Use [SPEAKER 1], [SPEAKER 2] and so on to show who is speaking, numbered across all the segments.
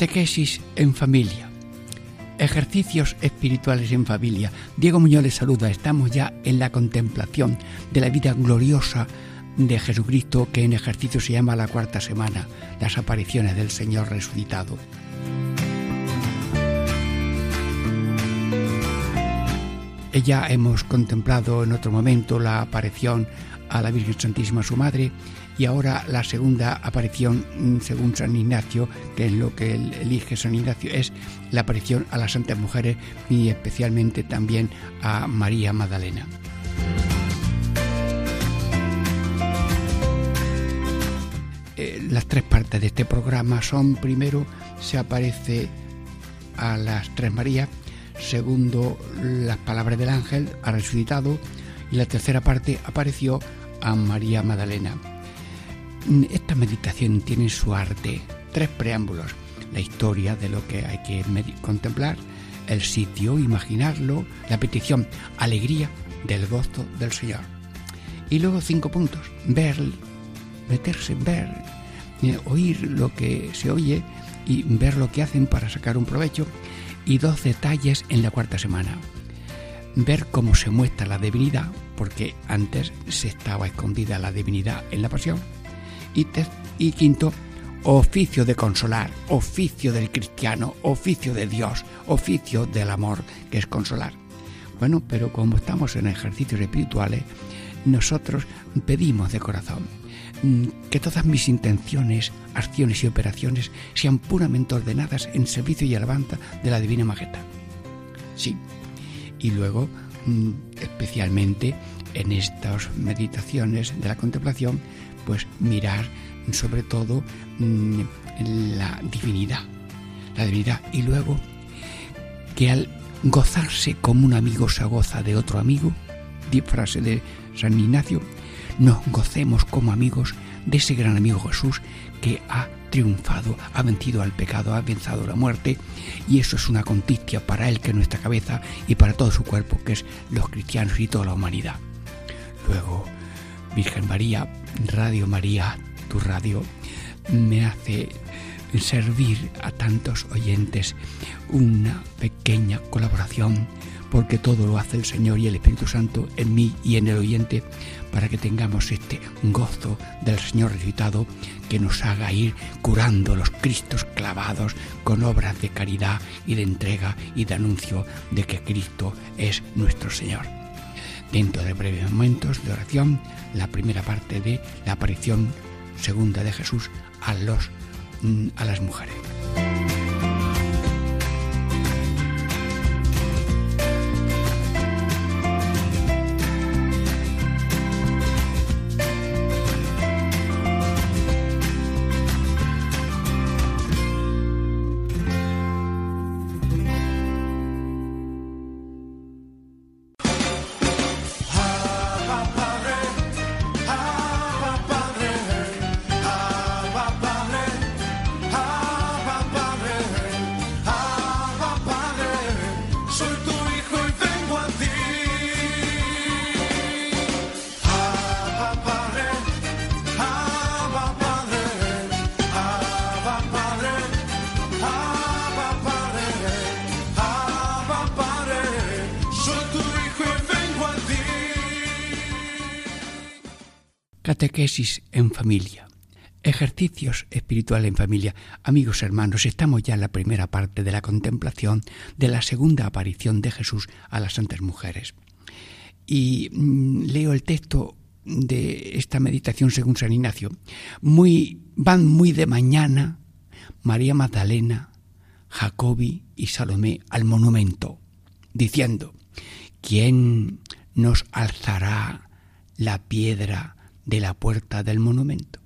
[SPEAKER 1] Catequesis en familia. Ejercicios espirituales en familia. Diego Muñoz les saluda. Estamos ya en la contemplación de la vida gloriosa de Jesucristo que en ejercicio se llama la cuarta semana, las apariciones del Señor resucitado. Ya hemos contemplado en otro momento la aparición a la Virgen Santísima, su madre, y ahora la segunda aparición, mm, según San Ignacio, que es lo que elige San Ignacio, es la aparición a las santas mujeres y especialmente también a María Magdalena. Eh, las tres partes de este programa son, primero, se aparece a las tres Marías, segundo, las palabras del ángel, ha resucitado, y la tercera parte apareció a María Magdalena. Esta meditación tiene su arte, tres preámbulos, la historia de lo que hay que contemplar, el sitio, imaginarlo, la petición, alegría del gozo del Señor. Y luego cinco puntos, ver, meterse, ver, eh, oír lo que se oye y ver lo que hacen para sacar un provecho. Y dos detalles en la cuarta semana. Ver cómo se muestra la divinidad, porque antes se estaba escondida la divinidad en la pasión y, quinto, oficio de consolar, oficio del cristiano, oficio de Dios, oficio del amor, que es consolar. Bueno, pero como estamos en ejercicios espirituales, nosotros pedimos de corazón mm, que todas mis intenciones, acciones y operaciones sean puramente ordenadas en servicio y alabanza de la Divina Majestad. Sí. Y luego, mm, especialmente en estas meditaciones de la contemplación, pues mirar sobre todo mm, la divinidad, la divinidad y luego que al gozarse como un amigo se goza de otro amigo, frase de San Ignacio, nos gocemos como amigos de ese gran amigo Jesús que ha triunfado, ha vencido al pecado, ha vencido la muerte y eso es una conticia para él que es nuestra cabeza y para todo su cuerpo que es los cristianos y toda la humanidad. Luego Virgen María, Radio María, tu radio, me hace servir a tantos oyentes una pequeña colaboración, porque todo lo hace el Señor y el Espíritu Santo en mí y en el oyente, para que tengamos este gozo del Señor resucitado que nos haga ir curando los Cristos clavados con obras de caridad y de entrega y de anuncio de que Cristo es nuestro Señor. Dentro de breves momentos de oración, la primera parte de la aparición segunda de Jesús a, los, mm, a las mujeres. Ejercicios espirituales en familia. Amigos hermanos, estamos ya en la primera parte de la contemplación de la segunda aparición de Jesús a las santas mujeres. Y mm, leo el texto de esta meditación según San Ignacio. Muy, van muy de mañana María Magdalena, Jacobi y Salomé al monumento, diciendo, ¿quién nos alzará la piedra de la puerta del monumento.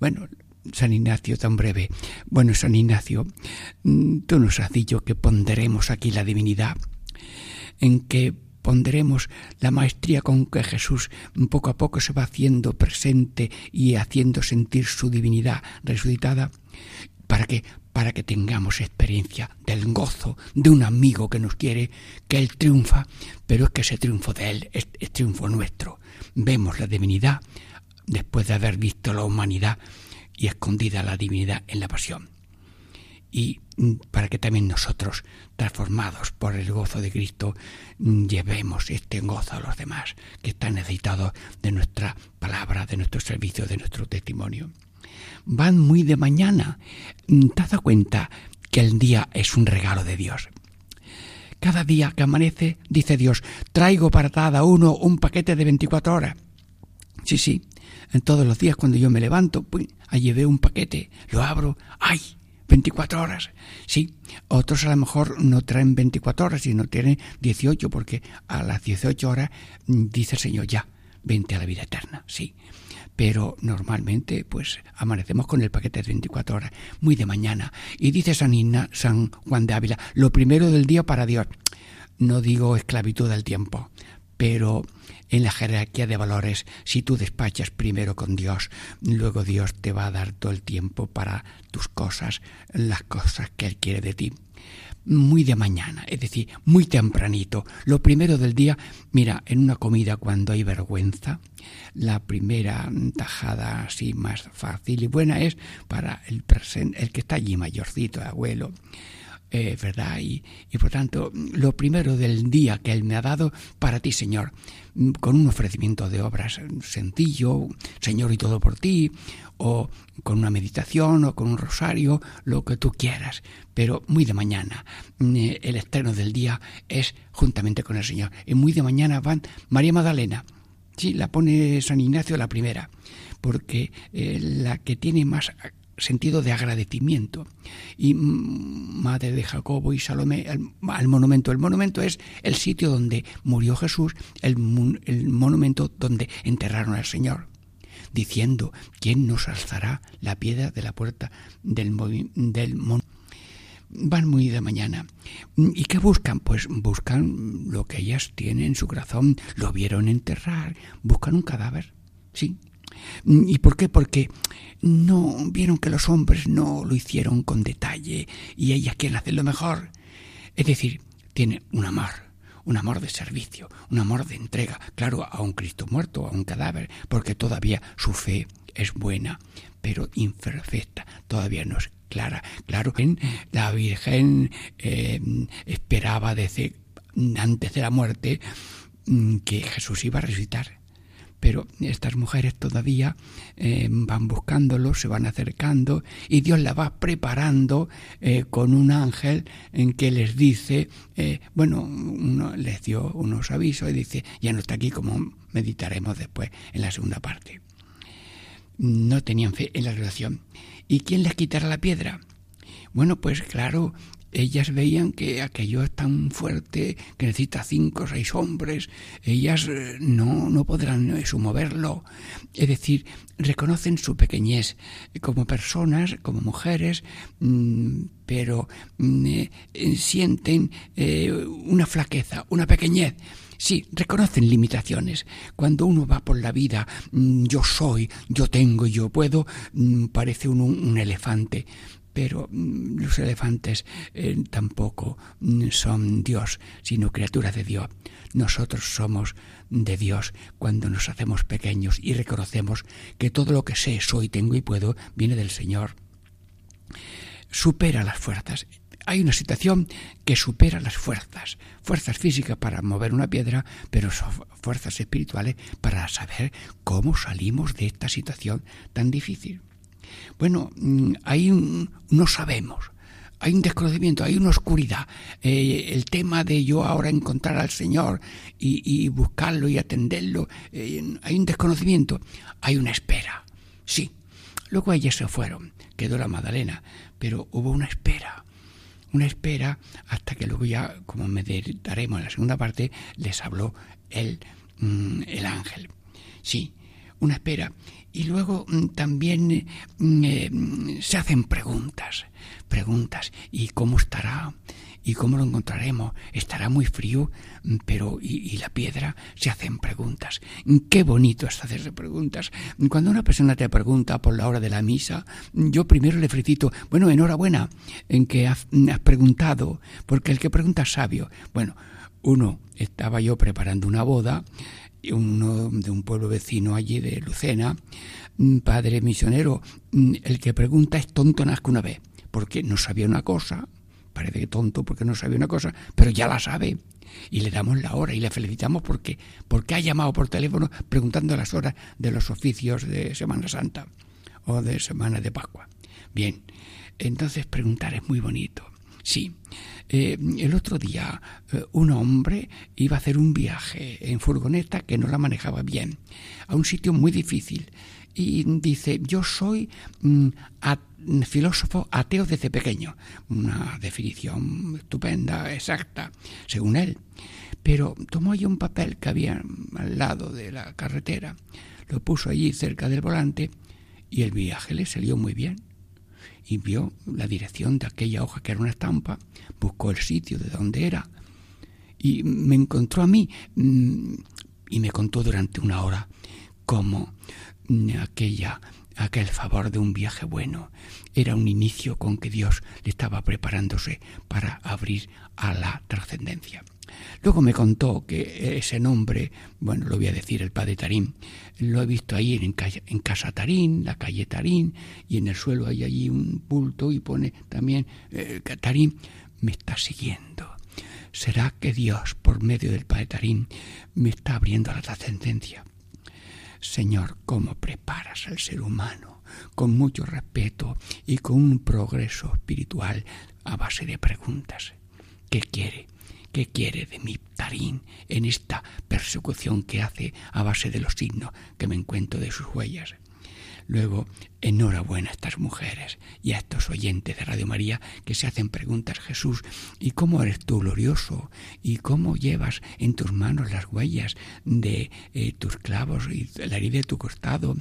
[SPEAKER 1] Bueno, San Ignacio tan breve. Bueno, San Ignacio, mm, tú nos has dicho que ponderemos aquí la divinidad, en que ponderemos la maestría con que Jesús poco a poco se va haciendo presente y haciendo sentir su divinidad resucitada, para que para que tengamos experiencia del gozo de un amigo que nos quiere, que Él triunfa, pero es que ese triunfo de Él es, es triunfo nuestro. Vemos la divinidad después de haber visto la humanidad y escondida la divinidad en la pasión. Y mm, para que también nosotros, transformados por el gozo de Cristo, mm, llevemos este gozo a los demás, que están necesitados de nuestra palabra, de nuestro servicio, de nuestro testimonio. Van muy de mañana. Mm, ¿Te cuenta que el día es un regalo de Dios? Cada día que amanece, dice Dios, traigo para cada uno un paquete de 24 horas. Sí, sí, en todos los días cuando yo me levanto, pues, allí veo un paquete, lo abro, ¡ay! 24 horas. Sí, otros a lo mejor no traen 24 horas, sino tienen 18, porque a las 18 horas mm, dice el Señor, ya, vente a la vida eterna. Sí, pero normalmente pues amanecemos con el paquete de 24 horas, muy de mañana. Y dice San, San Juan de Ávila, lo primero del día para Dios. No digo esclavitud del tiempo, pero en la jerarquía de valores, si tú despachas primero con Dios, luego Dios te va a dar todo el tiempo para tus cosas, las cosas que Él quiere de ti. Muy de mañana, es decir, muy tempranito. Lo primero del día, mira, en una comida cuando hay vergüenza, la primera tajada así más fácil y buena es para el, el que está allí mayorcito, abuelo eh, ¿verdad? Y, y por tanto, lo primero del día que Él me ha dado para ti, Señor, con un ofrecimiento de obras sencillo, Señor y todo por ti, o con una meditación o con un rosario, lo que tú quieras, pero muy de mañana. Eh, el estreno del día es juntamente con el Señor. Y muy de mañana van María Magdalena. Sí, la pone San Ignacio la primera, porque eh, la que tiene más sentido de agradecimiento. Y madre de Jacobo y Salomé, al monumento. El monumento es el sitio donde murió Jesús, el, monumento donde enterraron al Señor diciendo, ¿quién nos alzará la piedra de la puerta del, del monumento? Van muy de mañana. ¿Y qué buscan? Pues buscan lo que ellas tienen en su corazón, lo vieron enterrar, buscan un cadáver, sí, ¿Y por qué? Porque no vieron que los hombres no lo hicieron con detalle y ellas quieren hacerlo mejor. Es decir, tiene un amor, un amor de servicio, un amor de entrega, claro, a un Cristo muerto, a un cadáver, porque todavía su fe es buena, pero imperfecta, todavía no es clara. Claro, la Virgen eh, esperaba antes de la muerte mm, que Jesús iba a resucitar pero estas mujeres todavía eh, van buscándolo, se van acercando y Dios la va preparando eh, con un ángel en que les dice, eh, bueno, uno les dio unos avisos y dice, ya no está aquí como meditaremos después en la segunda parte. No tenían fe en la relación. ¿Y quién les quitará la piedra? Bueno, pues claro, ellas veían que aquello es tan fuerte que necesita cinco o seis hombres, ellas eh, no, no podrán eso moverlo. Es decir, reconocen su pequeñez como personas, como mujeres, mm, pero mm, eh, sienten eh, una flaqueza, una pequeñez. Sí, reconocen limitaciones. Cuando uno va por la vida, mm, yo soy, yo tengo, yo puedo, parece uno un elefante pero mm, los elefantes eh, tampoco mm, son Dios, sino criaturas de Dios. Nosotros somos de Dios cuando nos hacemos pequeños y reconocemos que todo lo que sé, soy, tengo y puedo viene del Señor. Supera las fuerzas. Hay una situación que supera las fuerzas. Fuerzas físicas para mover una piedra, pero fuerzas espirituales para saber cómo salimos de esta situación tan difícil. Bueno, mm, ahí no sabemos, hay un desconocimiento, hay una oscuridad. Eh, el tema de yo ahora encontrar al Señor y, buscarlo y atenderlo, eh, hay un desconocimiento, hay una espera. Sí, luego ellas se fueron, quedó la Magdalena, pero hubo una espera. Una espera hasta que luego ya, como meditaremos en la segunda parte, les habló el, mm, el ángel. Sí, una espera. Y luego mm, también mm, eh, se hacen preguntas, preguntas. ¿Y cómo estará? ¿Y cómo lo encontraremos? ¿Estará muy frío? Mm, pero ¿y, la piedra? Se hacen preguntas. Qué bonito es hacerse preguntas. Cuando una persona te pregunta por la hora de la misa, yo primero le felicito, bueno, enhorabuena en que has, has preguntado, porque el que pregunta es sabio. Bueno, uno, estaba yo preparando una boda uno de un pueblo vecino allí de Lucena, padre misionero, el que pregunta es tonto más que una vez, porque no sabía una cosa, parece tonto porque no sabía una cosa, pero ya la sabe. Y le damos la hora y le felicitamos porque, porque ha llamado por teléfono preguntando las horas de los oficios de Semana Santa o de Semana de Pascua. Bien, entonces preguntar es muy bonito. Sí, eh, el otro día eh, un hombre iba a hacer un viaje en furgoneta que no la manejaba bien, a un sitio muy difícil. Y dice, yo soy mm, filósofo ateo desde pequeño. Una definición estupenda, exacta, según él. Pero tomó allí un papel que había al lado de la carretera, lo puso allí cerca del volante y el viaje le salió muy bien y vio la dirección de aquella hoja que era una estampa, buscó el sitio de donde era y me encontró a mí mm, y me contó durante una hora cómo mm, aquella aquel favor de un viaje bueno era un inicio con que Dios le estaba preparándose para abrir a la trascendencia. Luego me contó que ese nombre, bueno, lo voy a decir, el padre Tarín, lo he visto ahí en, Casa Tarín, la calle Tarín, y en el suelo hay allí un bulto y pone también eh, Tarín, me está siguiendo. ¿Será que Dios, por medio del padre Tarín, me está abriendo la trascendencia? Señor, ¿cómo preparas al ser humano? Con mucho respeto y con un progreso espiritual a base de preguntas. ¿Qué quiere? ¿Qué quiere de mi Tarín en esta persecución que hace a base de los signos que me encuentro de sus huellas? Luego, enhorabuena a estas mujeres y a estos oyentes de Radio María que se hacen preguntas, Jesús, ¿y cómo eres tú glorioso? ¿Y cómo llevas en tus manos las huellas de eh, tus clavos y la herida de tu costado?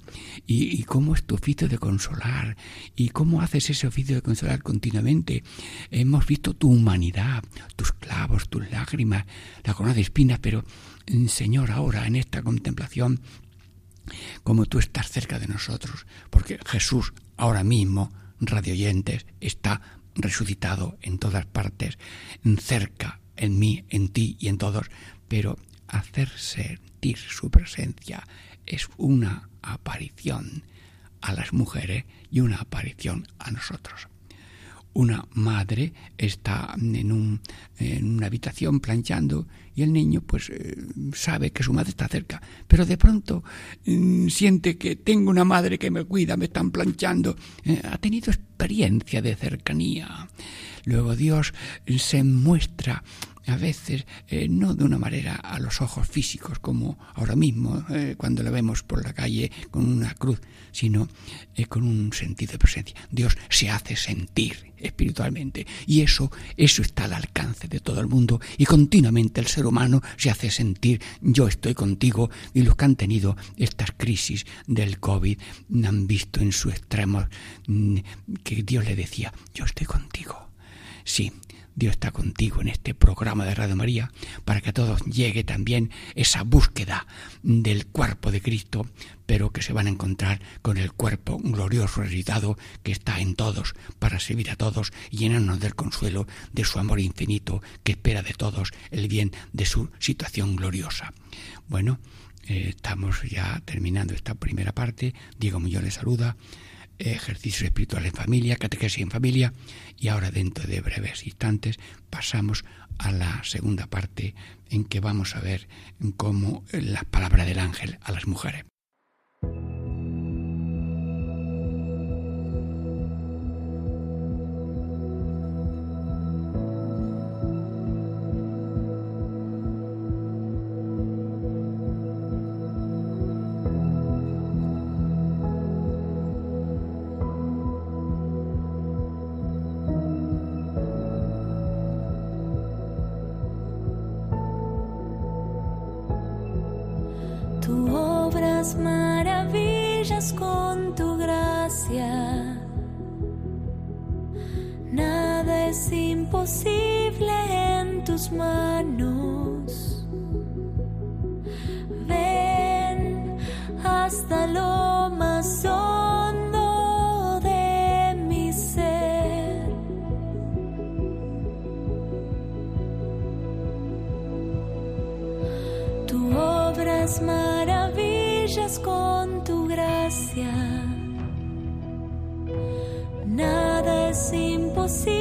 [SPEAKER 1] ¿Y, ¿Y, cómo es tu oficio de consolar? ¿Y cómo haces ese oficio de consolar continuamente? Hemos visto tu humanidad, tus clavos, tus lágrimas, la corona de espinas, pero Señor, ahora en esta contemplación como tú estás cerca de nosotros, porque Jesús ahora mismo, radioyentes, está resucitado en todas partes, cerca, en mí, en ti y en todos, pero hacer sentir su presencia es una aparición a las mujeres y una aparición a nosotros una madre está en, un, en una habitación planchando y el niño pues eh, sabe que su madre está cerca, pero de pronto mm, siente que tengo una madre que me cuida, me están planchando, eh, ha tenido experiencia de cercanía. Luego Dios se muestra a veces eh, no de una manera a los ojos físicos como ahora mismo eh, cuando la vemos por la calle con una cruz, sino eh, con un sentido de presencia. Dios se hace sentir espiritualmente y eso eso está al alcance de todo el mundo y continuamente el ser humano se hace sentir yo estoy contigo y los que han tenido estas crisis del COVID han visto en su extremo mm, que Dios le decía yo estoy contigo. Sí, Dios está contigo en este programa de Radio María para que a todos llegue también esa búsqueda del cuerpo de Cristo, pero que se van a encontrar con el cuerpo glorioso resucitado que está en todos para servir a todos y llenarnos del consuelo de su amor infinito que espera de todos el bien de su situación gloriosa. Bueno, eh, estamos ya terminando esta primera parte. Diego Muñoz le saluda ejercicio espiritual en familia, catequesis en familia y ahora dentro de breves instantes pasamos a la segunda parte en que vamos a ver cómo la palabra del ángel a las mujeres.
[SPEAKER 2] es imposible en tus manos. Ven hasta lo más hondo de mi ser. Tú obras maravillas con tu gracia. Nada es imposible.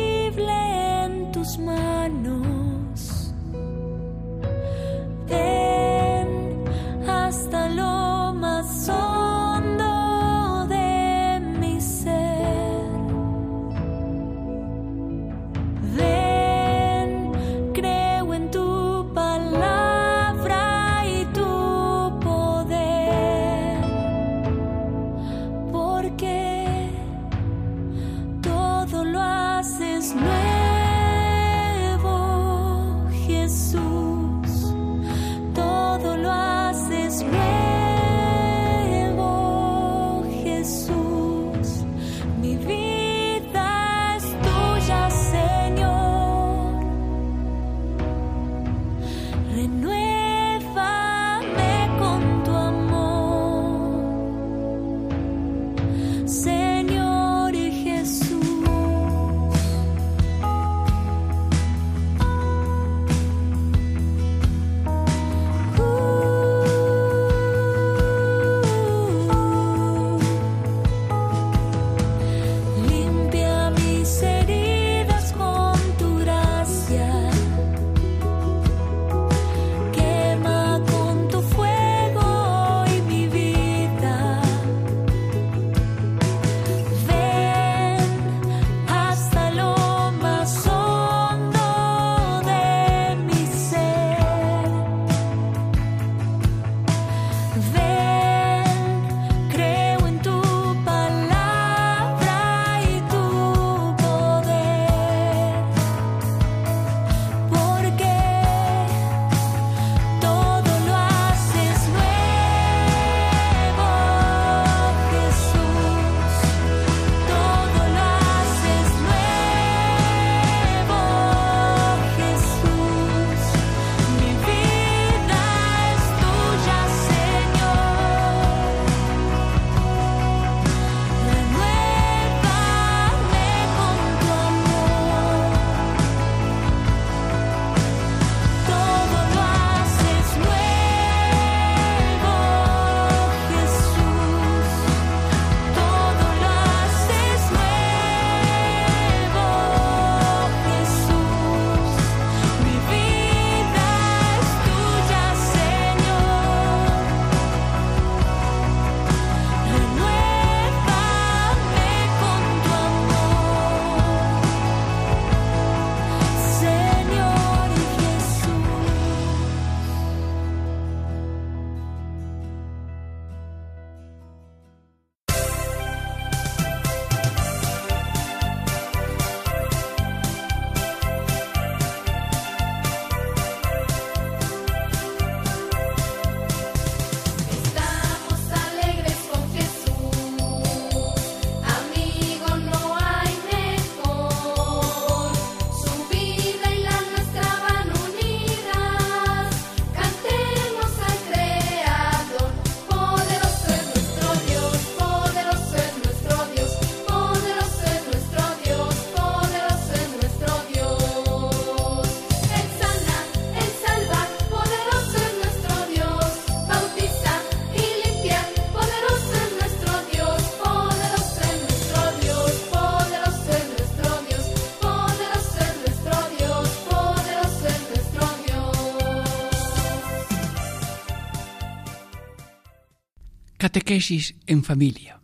[SPEAKER 1] Catequesis en familia.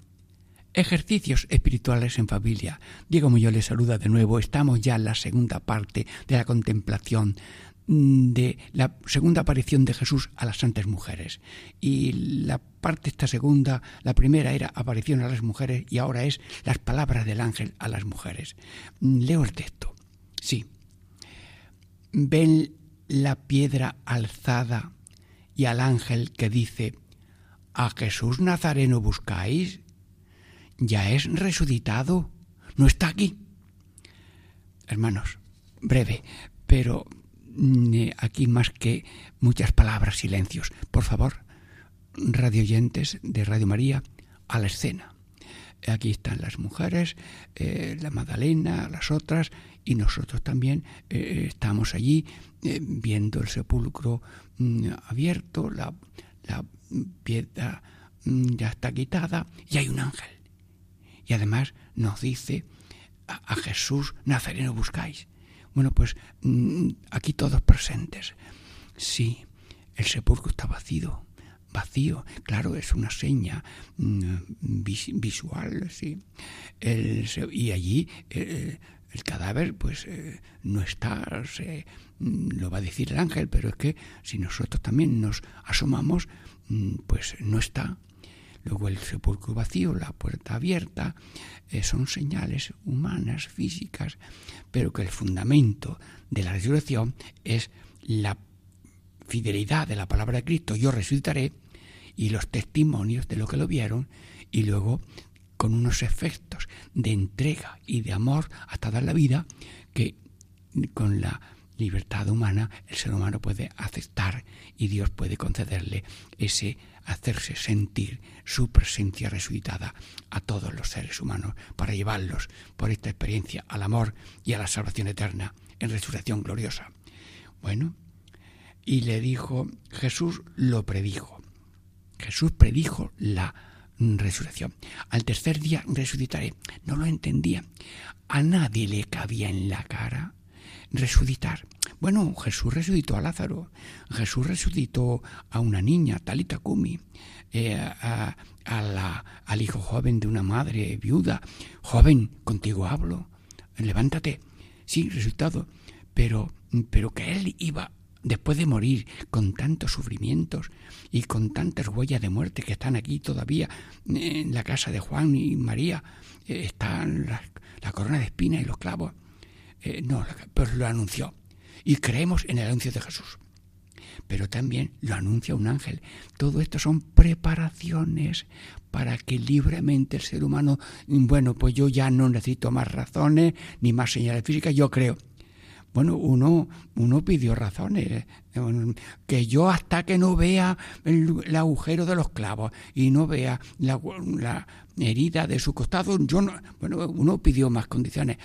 [SPEAKER 1] Ejercicios espirituales en familia. Diego Muñoz les saluda de nuevo. Estamos ya en la segunda parte de la contemplación mm, de la segunda aparición de Jesús a las santas mujeres. Y la parte esta segunda, la primera era aparición a las mujeres y ahora es las palabras del ángel a las mujeres. Mm, leo el texto. Sí. Ven la piedra alzada y al ángel que dice, ¿A Jesús Nazareno buscáis? Ya es resucitado, no está aquí. Hermanos, breve, pero mm, eh, aquí más que muchas palabras, silencios. Por favor, radio oyentes de Radio María, a la escena. Aquí están las mujeres, eh, la Magdalena, las otras, y nosotros también eh, estamos allí viendo el sepulcro mm, abierto, la piedra mm, ya está quitada, y hay un ángel. Y además nos dice, a, a Jesús Nazareno buscáis. Bueno, pues mm, aquí todos presentes. Sí, el sepulcro está vacío, vacío. Claro, es una seña mm, vis- visual, sí. Y allí eh, el cadáver, pues eh, no está, se, mm, lo va a decir el ángel, pero es que si nosotros también nos asomamos, mm, pues no está. Luego el sepulcro vacío, la puerta abierta, eh, son señales humanas, físicas, pero que el fundamento de la resurrección es la fidelidad de la palabra de Cristo, yo resucitaré, y los testimonios de lo que lo vieron, y luego con unos efectos de entrega y de amor hasta dar la vida que con la libertad humana el ser humano puede aceptar y Dios puede concederle ese hacerse sentir su presencia resucitada a todos los seres humanos para llevarlos por esta experiencia al amor y a la salvación eterna en resurrección gloriosa. Bueno, y le dijo, Jesús lo predijo. Jesús predijo la resurrección. Al tercer día resucitaré. No lo entendía. A nadie le cabía en la cara resucitar. Bueno, Jesús resucitó a Lázaro. Jesús resucitó a una niña, Talita Kumi. eh, a, la- al hijo joven de una madre viuda. Joven, contigo hablo. Levántate. Sí, resucitado. Pero, pero que él iba después de morir con tantos sufrimientos y con tantas huellas de muerte que están aquí todavía en la casa de Juan y María, eh, están la, corona de espinas y los clavos. Eh, no, pero lo anunció. Y creemos en el anuncio de Jesús. Pero también lo anuncia un ángel. Todo esto son preparaciones para que libremente el ser humano, bueno, pues yo ya no necesito más razones ni más señales físicas, yo creo. Bueno, uno, uno pidió razones. eh, Que yo hasta que no vea el, agujero de los clavos y no vea la, la herida de su costado, yo no. Bueno, uno pidió más condiciones.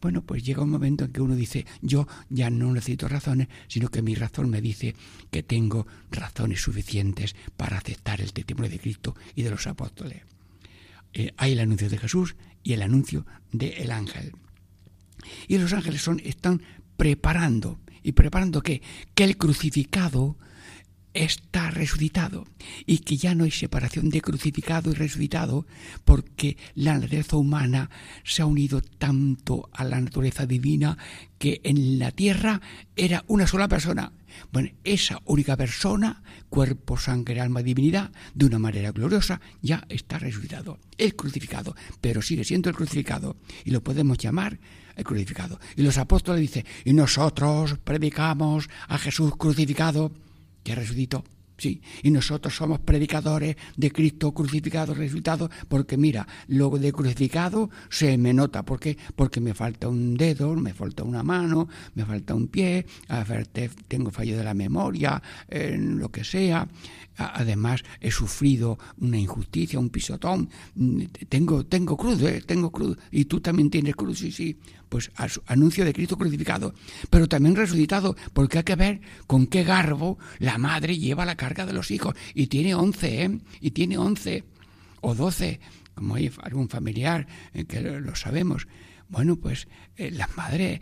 [SPEAKER 1] Bueno, pues llega un momento en que uno dice, yo ya no necesito razones, sino que mi razón me dice que tengo razones suficientes para aceptar el testimonio de Cristo y de los apóstoles. Eh, hay el anuncio de Jesús y el anuncio del ángel. Y los ángeles son, están preparando. ¿Y preparando qué? Que el crucificado está resucitado y que ya no hay separación de crucificado y resucitado porque la naturaleza humana se ha unido tanto a la naturaleza divina que en la tierra era una sola persona. Bueno, esa única persona, cuerpo, sangre, alma, divinidad, de una manera gloriosa, ya está resucitado. El crucificado, pero sigue siendo el crucificado. Y lo podemos llamar crucificado. Y los apóstoles dicen, y nosotros predicamos a Jesús crucificado, que resucitó. Sí, y nosotros somos predicadores de Cristo crucificado, resucitado, porque mira, lo de crucificado se me nota. ¿Por qué? Porque me falta un dedo, me falta una mano, me falta un pie, tengo fallo de la memoria, en lo que sea. Además, he sufrido una injusticia, un pisotón. Mm, Tengo, tengo cruz, ¿eh? tengo cruz. Y tú también tienes cruz, sí, sí. Pues anuncio de Cristo crucificado, pero también resucitado, porque hay que ver con qué garbo la madre lleva la carga de los hijos. Y tiene once, ¿eh? Y tiene once o doce, como hay algún familiar eh, que lo sabemos. Bueno, pues eh, las madres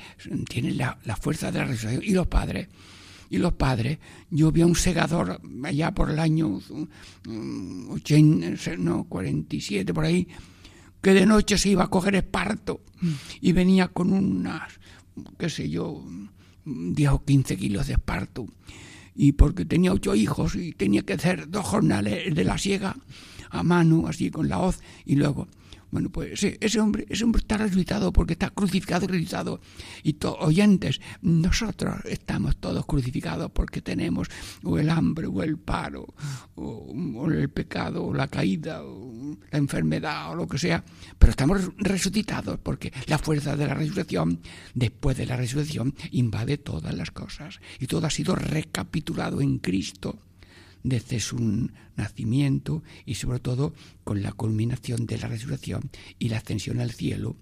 [SPEAKER 1] tienen la, la fuerza de la resurrección y los padres. Y los padres, yo vi a un segador allá por el año mm, 80, no, 47, por ahí, que de noche se iba a coger esparto y venía con unas, qué sé yo, 10 o 15 kilos de esparto. Y porque tenía ocho hijos y tenía que hacer dos jornales de la siega a mano, así con la hoz, y luego, Bueno, pues ese, hombre, ese hombre está resucitado porque está crucificado y resucitado. Y oyentes, nosotros estamos todos crucificados porque tenemos o el hambre, o el paro, o, o el pecado, o la caída, o la enfermedad, o lo que sea. Pero estamos resucitados porque la fuerza de la resurrección, después de la resurrección, invade todas las cosas. Y todo ha sido recapitulado en Cristo desde su nacimiento y sobre todo con la culminación de la resurrección y la ascensión al cielo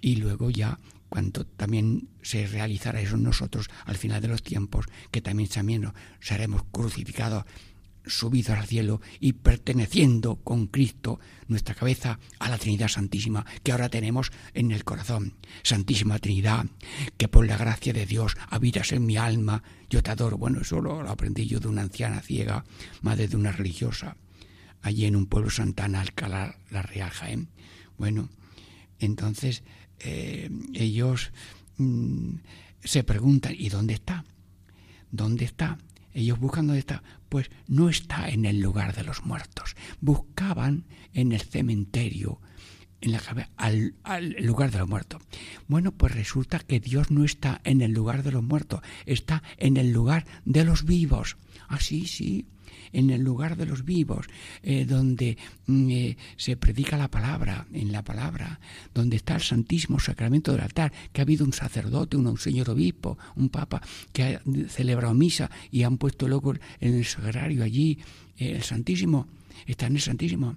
[SPEAKER 1] y luego ya cuando también se realizará eso en nosotros al final de los tiempos que también, también seremos crucificados subidos al cielo y perteneciendo con Cristo nuestra cabeza a la Trinidad Santísima que ahora tenemos en el corazón. Santísima Trinidad, que por la gracia de Dios habitas en mi alma, yo te adoro. Bueno, eso lo, aprendí yo de una anciana ciega, madre de una religiosa, allí en un pueblo Santana, Alcalá, la Real Jaén. Bueno, entonces eh, ellos mm, se preguntan, ¿y dónde está? ¿Dónde está? Ellos buscan dónde está. Pues no está en el lugar de los muertos. Buscaban en el cementerio, en la al, al lugar de los muertos. Bueno, pues resulta que Dios no está en el lugar de los muertos, está en el lugar de los vivos. Así, sí, en el lugar de los vivos, eh, donde mm, eh, se predica la palabra, en la palabra, donde está el Santísimo Sacramento del altar, que ha habido un sacerdote, un, señor obispo, un papa, que ha celebrado misa y han puesto luego en el sagrario allí eh, el Santísimo, está en el Santísimo.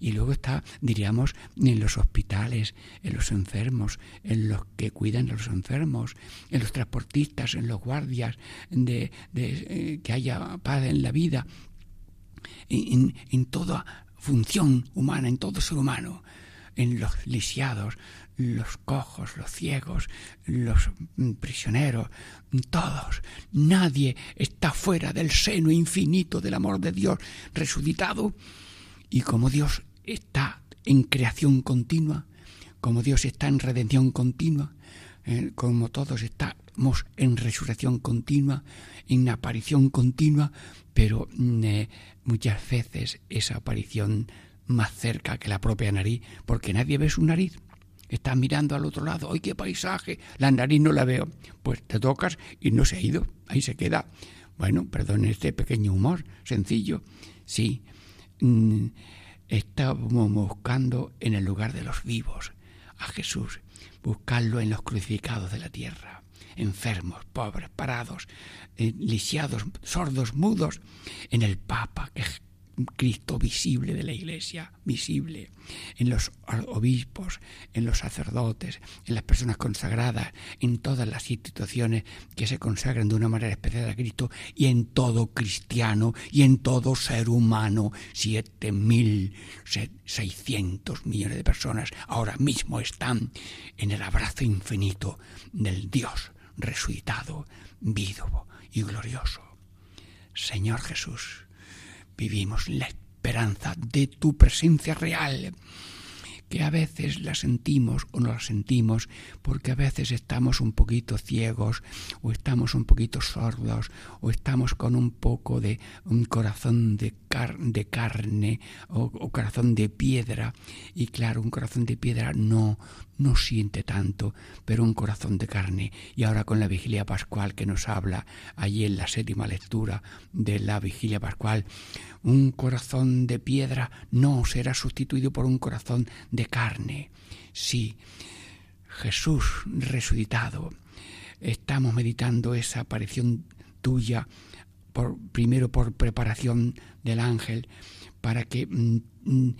[SPEAKER 1] Y luego está, diríamos, en los hospitales, en los enfermos, en los que cuidan a los enfermos, en los transportistas, en los guardias, de, que haya paz en la vida, en, toda función humana, en todo ser humano, en los lisiados, los cojos, los ciegos, los prisioneros, todos. Nadie está fuera del seno infinito del amor de Dios resucitado. Y como Dios está en creación continua, como Dios está en redención continua, eh, como todos estamos en resurrección continua, en aparición continua, pero mm, eh, muchas veces esa aparición más cerca que la propia nariz, porque nadie ve su nariz. Está mirando al otro lado, ¡ay, qué paisaje! La nariz no la veo. Pues te tocas y no se ha ido, ahí se queda. Bueno, perdón este pequeño humor sencillo. Sí, mm, estábamos buscando en el lugar de los vivos a Jesús, buscarlo en los crucificados de la tierra, enfermos, pobres, parados, eh, lisiados, sordos, mudos, en el Papa, que Cristo visible de la Iglesia, visible, en los obispos, en los sacerdotes, en las personas consagradas, en todas las instituciones que se consagran de una manera especial a Cristo y en todo cristiano y en todo ser humano. Siete mil seiscientos millones de personas ahora mismo están en el abrazo infinito del Dios resucitado, vivo y glorioso. Señor Jesús, vivimos la esperanza de tu presencia real, que a veces la sentimos o no la sentimos, porque a veces estamos un poquito ciegos, o estamos un poquito sordos, o estamos con un poco de un corazón de, car de carne o, o corazón de piedra, y claro, un corazón de piedra no, no siente tanto, pero un corazón de carne. Y ahora con la vigilia pascual que nos habla allí en la séptima lectura de la vigilia pascual, un corazón de piedra no será sustituido por un corazón de carne. Sí, Jesús resucitado. Estamos meditando esa aparición tuya, primero por preparación del ángel, para que mm,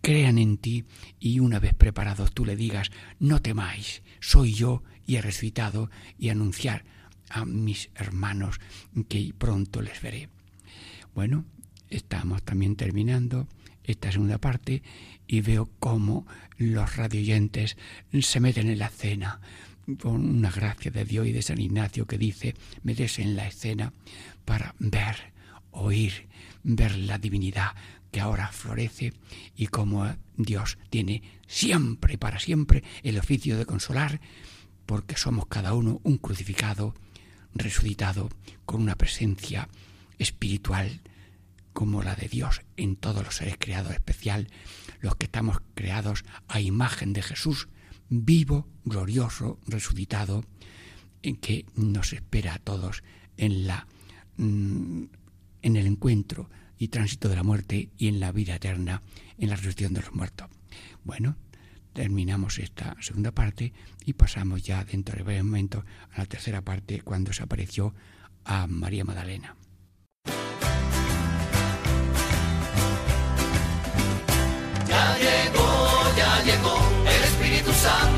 [SPEAKER 1] crean en ti y una vez preparados tú le digas, no temáis, soy yo y he resucitado y anunciar a mis hermanos que pronto les veré. Bueno, estamos también terminando esta segunda parte y veo cómo los radioyentes se meten en la escena con una gracia de Dios y de San Ignacio que dice, meterse en la escena para ver, oír, ver la divinidad que ahora florece y cómo Dios tiene siempre y para siempre el oficio de consolar, porque somos cada uno un crucificado, resucitado, con una presencia espiritual como la de Dios en todos los seres creados, especial los que estamos creados a imagen de Jesús, vivo, glorioso, resucitado, en que nos espera a todos en la mm, en el encuentro y tránsito de la muerte y en la vida eterna, en la resurrección de los muertos. Bueno, terminamos esta segunda parte y pasamos ya dentro de varios momentos a la tercera parte cuando se apareció a María Magdalena.
[SPEAKER 3] Ya llegó, ya llegó, el Espíritu Santo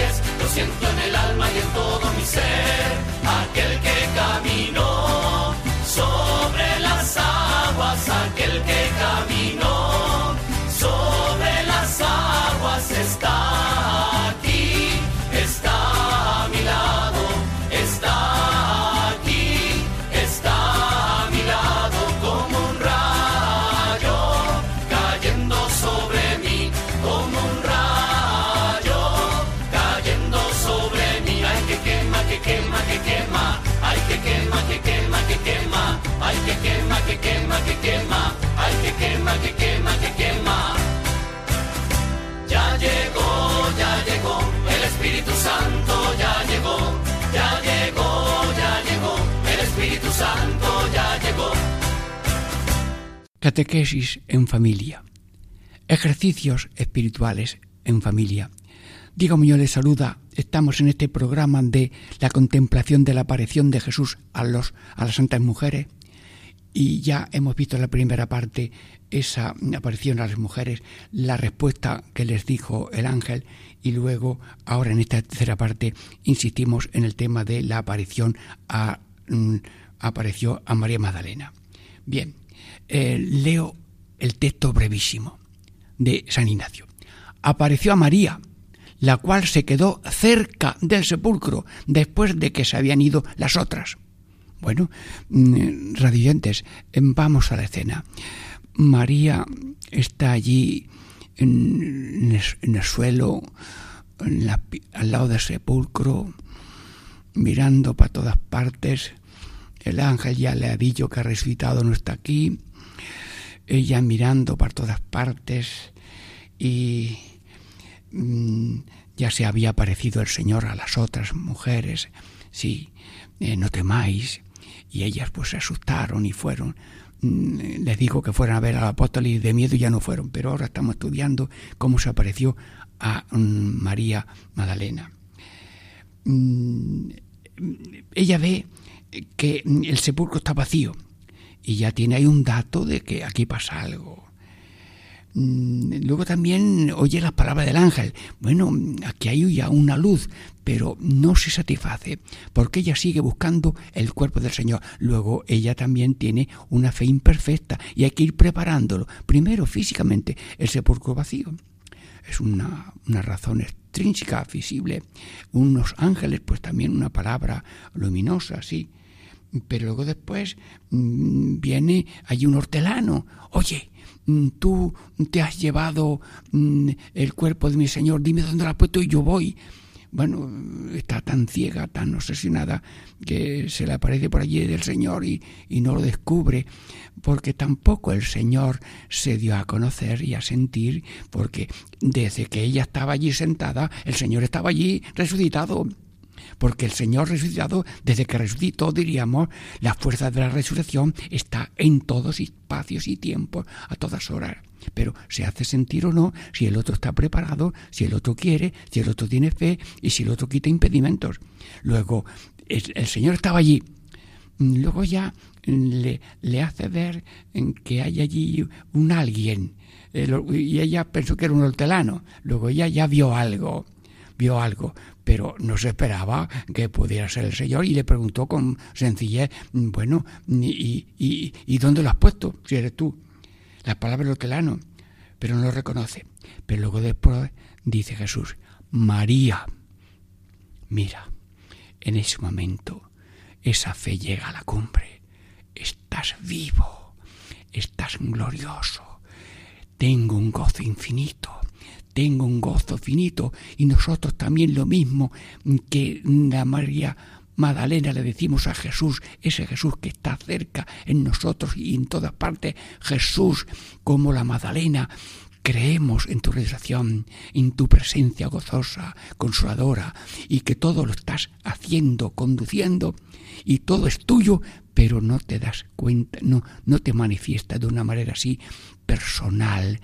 [SPEAKER 3] Santo ya llegó.
[SPEAKER 1] Catequesis en familia. Ejercicios espirituales en familia. Diego Muñoz les saluda. Estamos en este programa de la contemplación de la aparición de Jesús a, los, a las santas mujeres. Y ya hemos visto en la primera parte esa aparición a las mujeres, la respuesta que les dijo el ángel y luego, ahora en esta tercera parte, insistimos en el tema de la aparición a, mm, apareció a María Magdalena. Bien, eh, leo el texto brevísimo de San Ignacio. Apareció a María, la cual se quedó cerca del sepulcro después de que se habían ido las otras. Bueno, mm, radioyentes, em, vamos a la escena. María está allí en, el, suelo, en la al lado del sepulcro, mirando para todas partes. El ángel ya le ha dicho que ha resucitado, no está aquí. Ella mirando para todas partes y mm, ya se había aparecido el Señor a las otras mujeres. Sí, eh, no temáis. Y ellas pues se asustaron y fueron. Mm, Les digo que fueran a ver al apóstol y de miedo ya no fueron, pero ahora estamos estudiando cómo se apareció a mm, María Magdalena. Ella ve que el sepulcro está vacío y ya tiene ahí un dato de que aquí pasa algo. Mm, Luego también oye las palabras del ángel. Bueno, aquí hay ya una luz, pero no se satisface, porque ella sigue buscando el cuerpo del Señor. Luego ella también tiene una fe imperfecta y hay que ir preparándolo. Primero físicamente el sepulcro vacío. Es una, una razón extrínseca, visible. Unos ángeles, pues también una palabra luminosa, sí. Pero luego después mm, viene allí un hortelano. Oye, mm, tú te has llevado mm, el cuerpo de mi Señor, dime dónde lo has puesto y yo voy. Bueno, está tan ciega, tan obsesionada, que se le aparece por allí del Señor y, y no lo descubre, porque tampoco el Señor se dio a conocer y a sentir, porque desde que ella estaba allí sentada, el Señor estaba allí resucitado porque el Señor resucitado, desde que resucitó, diríamos, la fuerza de la resurrección está en todos espacios y tiempos, a todas horas. Pero se hace sentir o no si el otro está preparado, si el otro quiere, si el otro tiene fe y si el otro quita impedimentos. Luego, el, Señor estaba allí. Luego ya le, hace ver que hay allí un alguien. El- y ella pensó que era un hortelano. Luego ella ya vio algo vio algo, pero no se esperaba que pudiera ser el Señor y le preguntó con sencillez, bueno, ¿y, y, y dónde lo has puesto? Si eres tú. Las palabras del pero no lo reconoce. Pero luego después dice Jesús, María, mira, en ese momento esa fe llega a la cumbre. Estás vivo, estás glorioso. Tengo un gozo infinito. Tengo un gozo finito y nosotros también lo mismo que la María Magdalena le decimos a Jesús, ese Jesús que está cerca en nosotros y en todas partes, Jesús como la Magdalena, creemos en tu realización, en tu presencia gozosa, consoladora, y que todo lo estás haciendo, conduciendo, y todo es tuyo, pero no te das cuenta, no, no te manifiesta de una manera así personal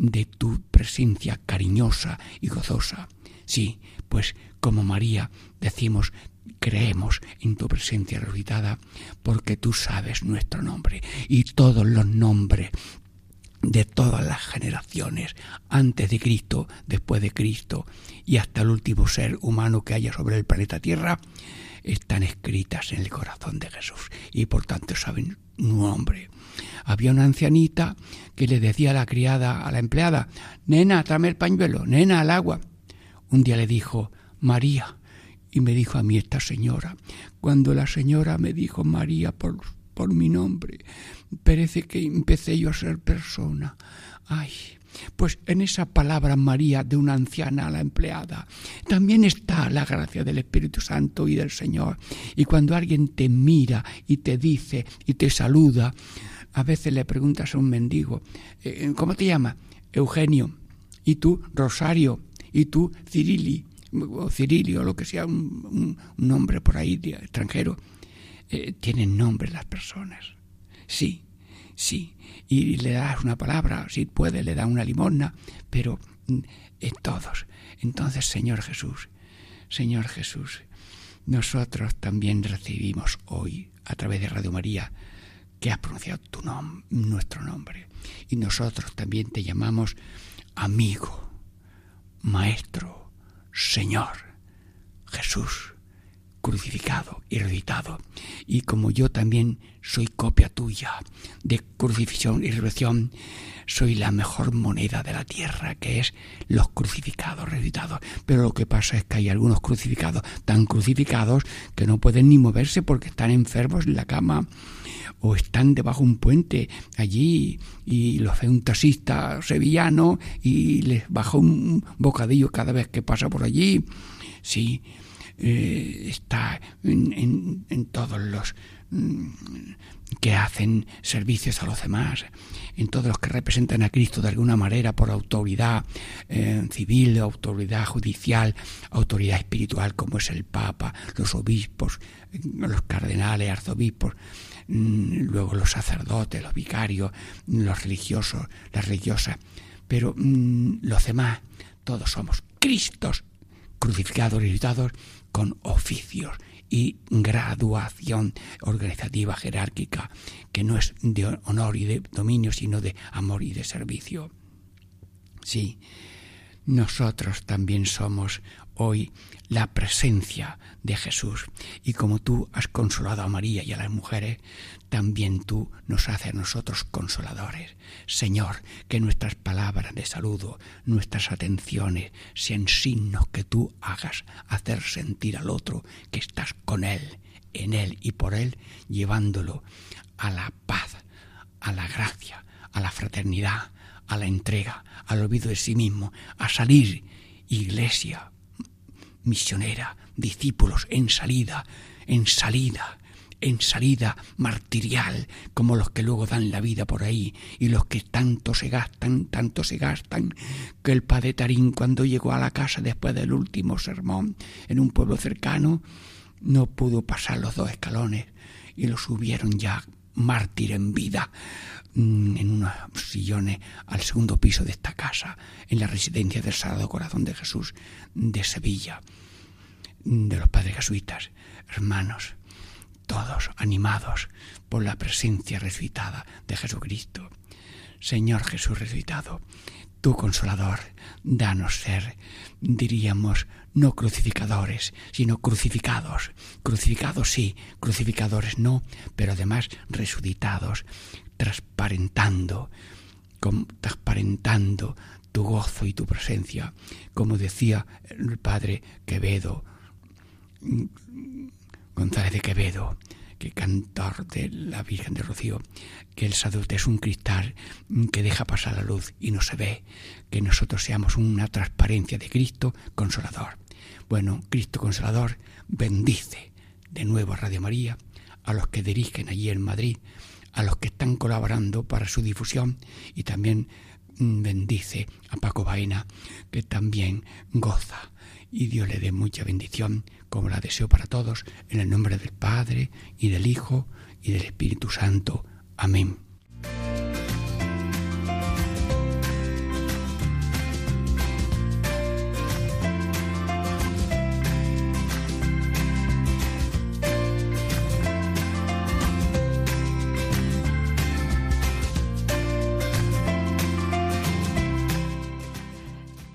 [SPEAKER 1] de tu presencia cariñosa y gozosa. Sí, pues como María decimos, creemos en tu presencia resucitada porque tú sabes nuestro nombre y todos los nombres de todas las generaciones, antes de Cristo, después de Cristo y hasta el último ser humano que haya sobre el planeta Tierra, están escritas en el corazón de Jesús y por tanto saben un nombre. Había una ancianita que le decía a la criada, a la empleada, nena, tráeme el pañuelo, nena, al agua. Un día le dijo, María, y me dijo a mí esta señora, cuando la señora me dijo María por, por mi nombre, parece que empecé yo a ser persona. Ay, pues en esa palabra María de una anciana a la empleada también está la gracia del Espíritu Santo y del Señor. Y cuando alguien te mira y te dice y te saluda, a veces le preguntas a un mendigo, eh, ¿cómo te llamas? Eugenio. ¿Y tú? Rosario. ¿Y tú? Cirili. O Cirilio, o lo que sea, un, un- nombre por ahí extranjero. Eh, tienen nombre las personas. Sí, sí. Y le das una palabra, si puede, le da una limosna, pero mm, en todos. Entonces, Señor Jesús, Señor Jesús, nosotros también recibimos hoy, a través de Radio María, que has pronunciado tu nom- nuestro nombre. Y nosotros también te llamamos amigo, maestro, Señor, Jesús, crucificado y resucitado. Y como yo también soy copia tuya de crucifixión y resurrección, soy la mejor moneda de la tierra, que es los crucificados, resucitados. Pero lo que pasa es que hay algunos crucificados tan crucificados que no pueden ni moverse porque están enfermos en la cama o están debajo de un puente allí y los ve un taxista sevillano y les baja un bocadillo cada vez que pasa por allí. Sí, eh, está en, en- todos los mm, que hacen servicios a los demás, en todos los que representan a Cristo de alguna manera por autoridad eh, civil, autoridad judicial, autoridad espiritual como es el Papa, los obispos, los cardenales, arzobispos, luego los sacerdotes, los vicarios, los religiosos, las religiosas, pero mm, los demás, todos somos Cristos crucificados y resucitados con oficios y graduación organizativa jerárquica que no es de honor y de dominio sino de amor y de servicio. Sí, nosotros también somos hoy la presencia de Jesús. Y como tú has consolado a María y a las mujeres, también tú nos haces a nosotros consoladores. Señor, que nuestras palabras de saludo, nuestras atenciones sean signos que tú hagas hacer sentir al otro que estás con él, en él y por él, llevándolo a la paz, a la gracia, a la fraternidad, a la entrega, al olvido de sí mismo, a salir iglesia misionera, discípulos en salida, en salida, en salida martirial, como los que luego dan la vida por ahí y los que tanto se gastan, tanto se gastan, que el padre Tarín cuando llegó a la casa después del último sermón en un pueblo cercano, no pudo pasar los dos escalones y lo subieron ya mártir en vida mm, en unos sillones al segundo piso de esta casa, en la residencia del Sagrado Corazón de Jesús de Sevilla, de los padres jesuitas, hermanos, todos animados por la presencia resucitada de Jesucristo. Señor Jesús resucitado, tu consolador, danos ser, diríamos, no crucificadores, sino crucificados. Crucificados sí, crucificadores no, pero además resucitados, transparentando, transparentando tu gozo y tu presencia, como decía el padre Quevedo, González de Quevedo, que cantor de la Virgen de Rocío, que el sacerdote es un cristal que deja pasar la luz y no se ve, que nosotros seamos una transparencia de Cristo consolador. Bueno, Cristo consolador bendice de nuevo a Radio María, a los que dirigen allí en Madrid, a los que están colaborando para su difusión y también mm, bendice a Paco Baena, que también goza y Dios le dé mucha bendición, como la deseo para todos, en el nombre del Padre y del Hijo y del Espíritu Santo. Amén.